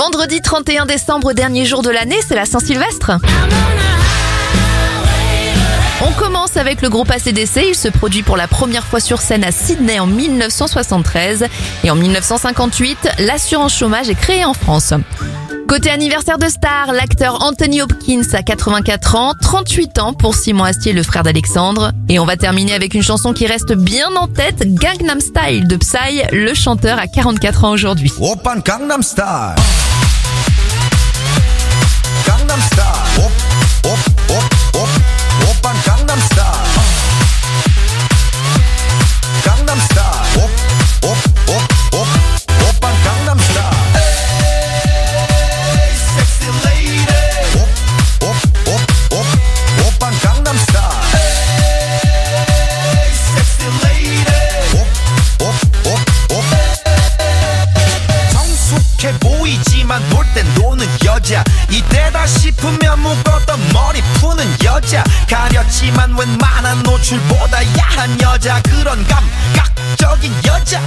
Vendredi 31 décembre, dernier jour de l'année, c'est la Saint-Sylvestre. On commence avec le groupe ACDC. Il se produit pour la première fois sur scène à Sydney en 1973. Et en 1958, l'assurance chômage est créée en France. Côté anniversaire de star, l'acteur Anthony Hopkins a 84 ans, 38 ans pour Simon Astier, le frère d'Alexandre. Et on va terminer avec une chanson qui reste bien en tête, Gangnam Style de Psy, le chanteur à 44 ans aujourd'hui. Open Gangnam Style 보이지만 놀 땐 노는 여자. 이때다 싶으면 묶었던 머리 푸는 여자. 가렸지만 웬만한 노출보다 야한 여자. 그런 감각적인 여자